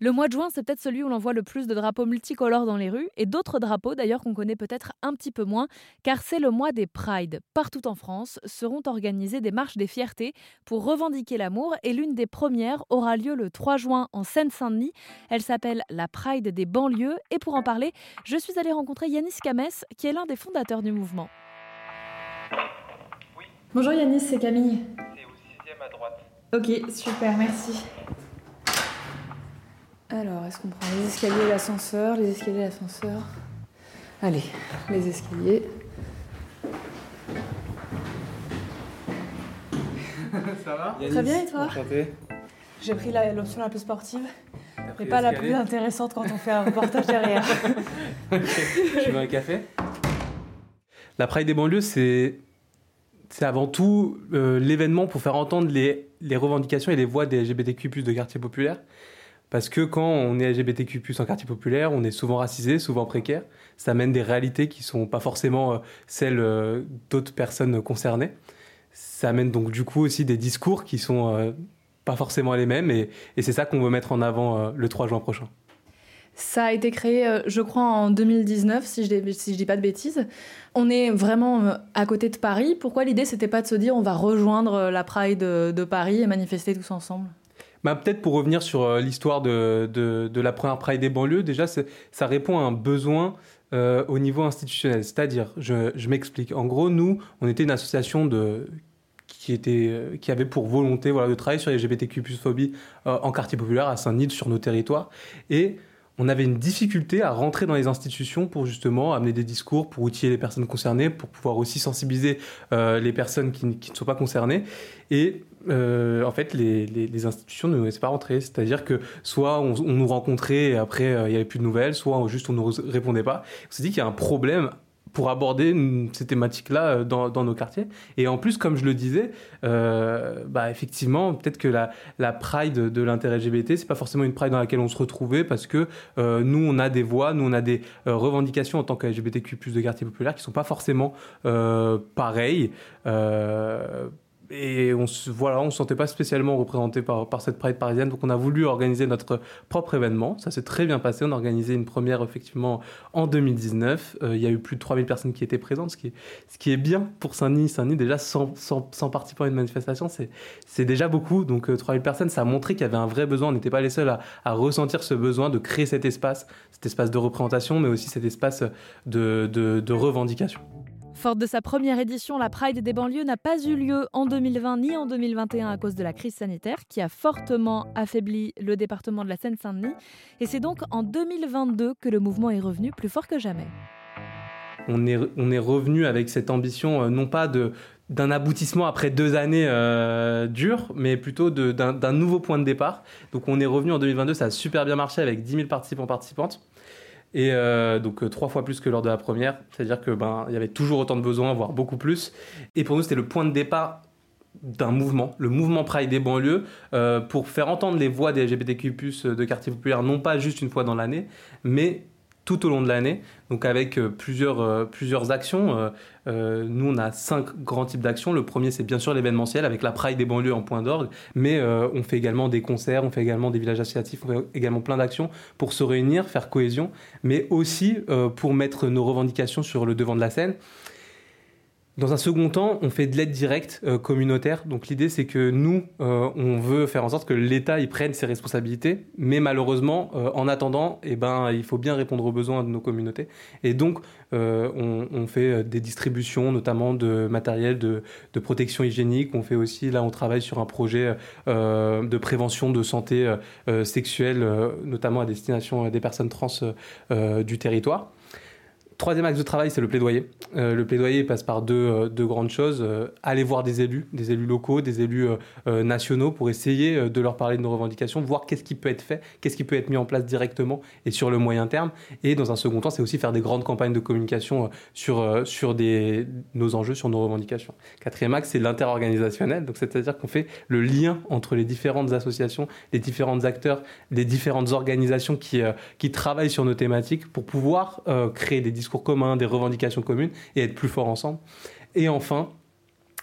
Le mois de juin, c'est peut-être celui où l'on voit le plus de drapeaux multicolores dans les rues, et d'autres drapeaux d'ailleurs qu'on connaît peut-être un petit peu moins, car c'est le mois des Pride. Partout en France seront organisées des marches des fiertés pour revendiquer l'amour, et l'une des premières aura lieu le 3 juin en Seine-Saint-Denis. Elle s'appelle la Pride des banlieues, et pour en parler, je suis allée rencontrer Yanis Kamès, qui est l'un des fondateurs du mouvement. Bonjour Yanis, c'est Camille. C'est au sixième à droite. Ok, super, merci. Alors, est-ce qu'on prend les escaliers, l'ascenseur, les escaliers, l'ascenseur? Allez, les escaliers. Ça va? Très bien, et toi? J'ai pris l'option la plus sportive, mais pas la plus intéressante quand on fait un reportage derrière. Tu veux un café? La Pride des banlieues, c'est c'est avant tout euh, l'événement pour faire entendre les, les revendications et les voix des LGBTQ+ de quartier populaire. Parce que quand on est LGBTQ+ en quartier populaire, on est souvent racisé, souvent précaire. Ça amène des réalités qui sont pas forcément euh, celles euh, d'autres personnes concernées. Ça amène donc du coup aussi des discours qui sont euh, pas forcément les mêmes et, c'est ça qu'on veut mettre en avant le 3 juin prochain. Ça a été créé, je crois, en 2019, si je, je dis pas de bêtises. On est vraiment à côté de Paris. Pourquoi l'idée, c'était pas de se dire on va rejoindre la Pride de, de Paris et manifester tous ensemble? Bah, Peut-être pour revenir sur euh, l'histoire de, la première Pride des banlieues, déjà, ça répond à un besoin euh, au niveau institutionnel. C'est-à-dire, je, m'explique. En gros, nous, on était une association qui, était, euh, qui avait pour volonté voilà, de travailler sur les LGBTQ phobie en quartier populaire, à Saint-Denis, sur nos territoires. Et on avait une difficulté à rentrer dans les institutions pour justement amener des discours, pour outiller les personnes concernées, pour pouvoir aussi sensibiliser euh, les personnes qui, ne sont pas concernées. Et euh, en fait, les, institutions ne nous laissaient pas rentrer. C'est-à-dire que soit on, on nous rencontrait et après euh, il n'y avait plus de nouvelles, soit juste on ne nous répondait pas. On s'est dit qu'il y a un problème pour aborder ces thématiques-là euh, dans, nos quartiers. Et en plus, comme je le disais, euh, bah effectivement, peut-être que la, pride de l'inter-LGBT, c'est pas forcément une pride dans laquelle on se retrouvait parce que euh, nous, on a des voix, nous, on a des revendications en tant que LGBTQ+ de quartier populaire qui sont pas forcément pareilles. Euh, et on se, voilà, on se sentait pas spécialement représenté par, cette Pride parisienne, donc on a voulu organiser notre propre événement. Ça s'est très bien passé. On a organisé une première effectivement en 2019. Euh, il y a eu plus de 3000 personnes qui étaient présentes, ce qui est, bien pour Saint-Denis. Saint-Denis, déjà 100, 100, 100 participants à une manifestation, c'est, déjà beaucoup. Donc euh, 3000 personnes, ça a montré qu'il y avait un vrai besoin. On n'était pas les seuls à, ressentir ce besoin de créer cet espace, cet espace de représentation, mais aussi cet espace de revendication. Forte de sa première édition, la Pride des banlieues n'a pas eu lieu en 2020 ni en 2021 à cause de la crise sanitaire qui a fortement affaibli le département de la Seine-Saint-Denis. Et c'est donc en 2022 que le mouvement est revenu plus fort que jamais. on est, revenu avec cette ambition, euh, non pas d'un aboutissement après deux années euh, dures, mais plutôt d'un nouveau point de départ. Donc on est revenu en 2022, ça a super bien marché avec 10 000 participants participantes. Et euh, donc euh, trois fois plus que lors de la première, c'est-à-dire que ben il y avait toujours autant de besoins, voire beaucoup plus. Et pour nous c'était le point de départ d'un mouvement, le mouvement Pride des banlieues, euh, pour faire entendre les voix des LGBTQ+ de quartier populaire, non pas juste une fois dans l'année, mais tout au long de l'année, donc avec euh, plusieurs, euh, plusieurs actions. Euh, euh, nous, on a cinq grands types d'actions. Le premier, c'est bien sûr l'événementiel avec la Pride des banlieues en point d'orgue, mais on fait également des concerts, on fait également des villages associatifs, on fait également plein d'actions pour se réunir, faire cohésion, mais aussi pour mettre nos revendications sur le devant de la scène. Dans un second temps, on fait de l'aide directe euh, communautaire. Donc l'idée, c'est que nous, euh, on veut faire en sorte que l'État y prenne ses responsabilités, mais malheureusement, euh, en attendant, eh ben, il faut bien répondre aux besoins de nos communautés. Et donc, on, fait des distributions, notamment de matériel de, protection hygiénique. On fait aussi, là, on travaille sur un projet de prévention de santé sexuelle, notamment à destination des personnes trans du territoire. Troisième axe de travail, c'est le plaidoyer. Euh, le plaidoyer passe par deux, euh, deux grandes choses. Euh, aller voir des élus, des élus locaux, des élus nationaux pour essayer de leur parler de nos revendications, voir qu'est-ce qui peut être fait, qu'est-ce qui peut être mis en place directement et sur le moyen terme. Et dans un second temps, c'est aussi faire des grandes campagnes de communication sur, sur des, nos enjeux, sur nos revendications. Quatrième axe, c'est l'interorganisationnel. C'est-à-dire qu'on fait le lien entre les différentes associations, les différents acteurs, les différentes organisations qui, qui travaillent sur nos thématiques pour pouvoir créer des discours communs, des revendications communes et être plus forts ensemble. Et enfin,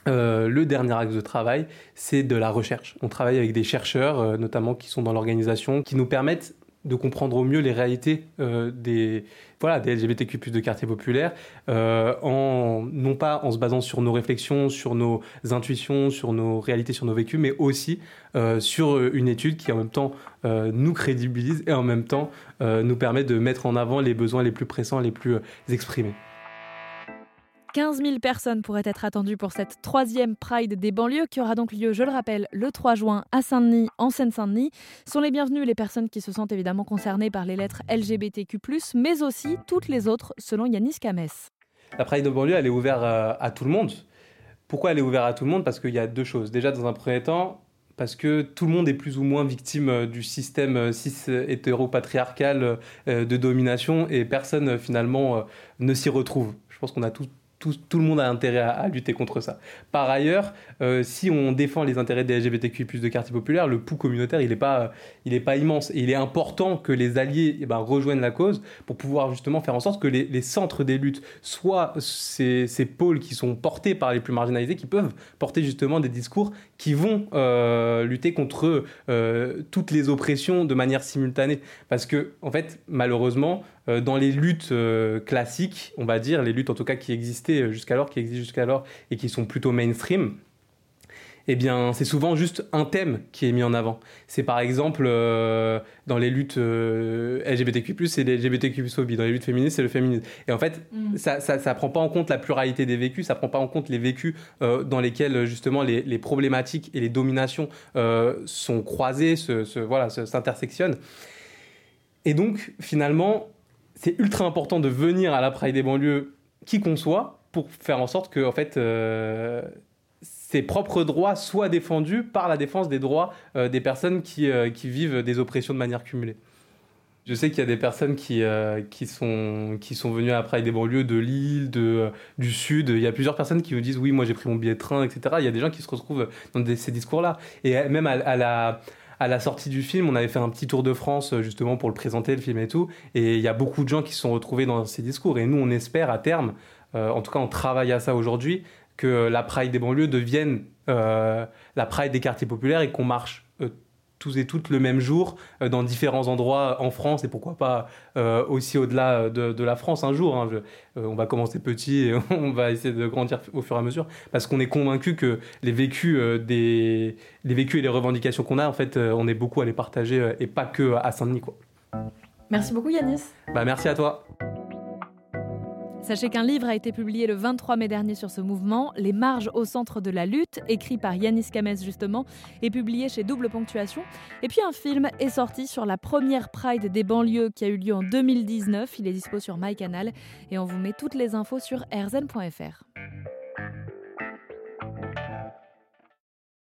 euh, le dernier axe de travail, c'est de la recherche. On travaille avec des chercheurs, euh, notamment qui sont dans l'organisation, qui nous permettent de comprendre au mieux les réalités euh, des, voilà, des LGBTQ+, de quartiers populaires, euh, non pas en se basant sur nos réflexions, sur nos intuitions, sur nos réalités, sur nos vécus, mais aussi euh, sur une étude qui en même temps nous crédibilise et en même temps nous permet de mettre en avant les besoins les plus pressants, les plus exprimés. 15 000 personnes pourraient être attendues pour cette troisième Pride des banlieues qui aura donc lieu, je le rappelle, le 3 juin à Saint-Denis, en Seine-Saint-Denis. Sont les bienvenus les personnes qui se sentent évidemment concernées par les lettres LGBTQ+, mais aussi toutes les autres, selon Yanis Kames. La Pride des banlieues, elle est ouverte euh, à, tout le monde. Pourquoi elle est ouverte à tout le monde? Parce qu'il y a deux choses. Déjà, dans un premier temps, parce que tout le monde est plus ou moins victime euh, du système euh, cis hétéro-patriarcal de domination et personne finalement ne s'y retrouve. Je pense qu'on a tout, tout, le monde a intérêt à, lutter contre ça. Par ailleurs, euh, si on défend les intérêts des LGBTQI+, de quartier populaire, le pouls communautaire, il n'est pas, est pas immense. Et il est important que les alliés eh ben, rejoignent la cause pour pouvoir justement faire en sorte que les, centres des luttes soient ces, pôles qui sont portés par les plus marginalisés, qui peuvent porter justement des discours qui vont euh, lutter contre euh, toutes les oppressions de manière simultanée. Parce que, en fait, malheureusement, euh, dans les luttes euh, classiques, on va dire, les luttes en tout cas qui existaient jusqu'alors, qui existent jusqu'alors et qui sont plutôt mainstream, eh bien, c'est souvent juste un thème qui est mis en avant. C'est par exemple euh, dans les luttes LGBTQ+, c'est les LGBTQ+, dans les luttes féministes, c'est le féminisme. Et en fait, mm. ça, ça, prend pas en compte la pluralité des vécus, ça prend pas en compte les vécus dans lesquels justement les, les, problématiques et les dominations sont croisées, se, voilà, s'intersectionnent. Et donc, finalement, c'est ultra important de venir à la Pride des banlieues, qui qu'on soit, pour faire en sorte que, en fait, euh, ses propres droits soient défendus par la défense des droits euh, des personnes qui, euh, qui, vivent des oppressions de manière cumulée. Je sais qu'il y a des personnes qui, qui, sont, qui sont venues à la Pride des banlieues de Lille, de, du Sud. Il y a plusieurs personnes qui me disent oui, moi j'ai pris mon billet de train, etc. Il y a des gens qui se retrouvent dans ces discours-là. Et même à la à la sortie du film, on avait fait un petit tour de France euh, justement pour le présenter, le film et tout. Et il y a beaucoup de gens qui se sont retrouvés dans ces discours. Et nous, on espère à terme, euh, en tout cas on travaille à ça aujourd'hui, que la Pride des banlieues devienne euh, la Pride des quartiers populaires et qu'on marche tous et toutes le même jour euh, dans différents endroits en France et pourquoi pas euh, aussi au-delà de, la France un jour. Hein. Euh, on va commencer petit et on va essayer de grandir au fur et à mesure parce qu'on est convaincu que les vécus, des, les vécus et les revendications qu'on a, en fait, on est beaucoup à les partager et pas que à Saint-Denis. Merci beaucoup Yanis. Bah, merci à toi. Sachez qu'un livre a été publié le 23 mai dernier sur ce mouvement, Les marges au centre de la lutte, écrit par Yanis Kames justement, et publié chez Double Ponctuation. Et puis un film est sorti sur la première Pride des banlieues qui a eu lieu en 2019. Il est dispo sur MyCanal et on vous met toutes les infos sur rzn.fr.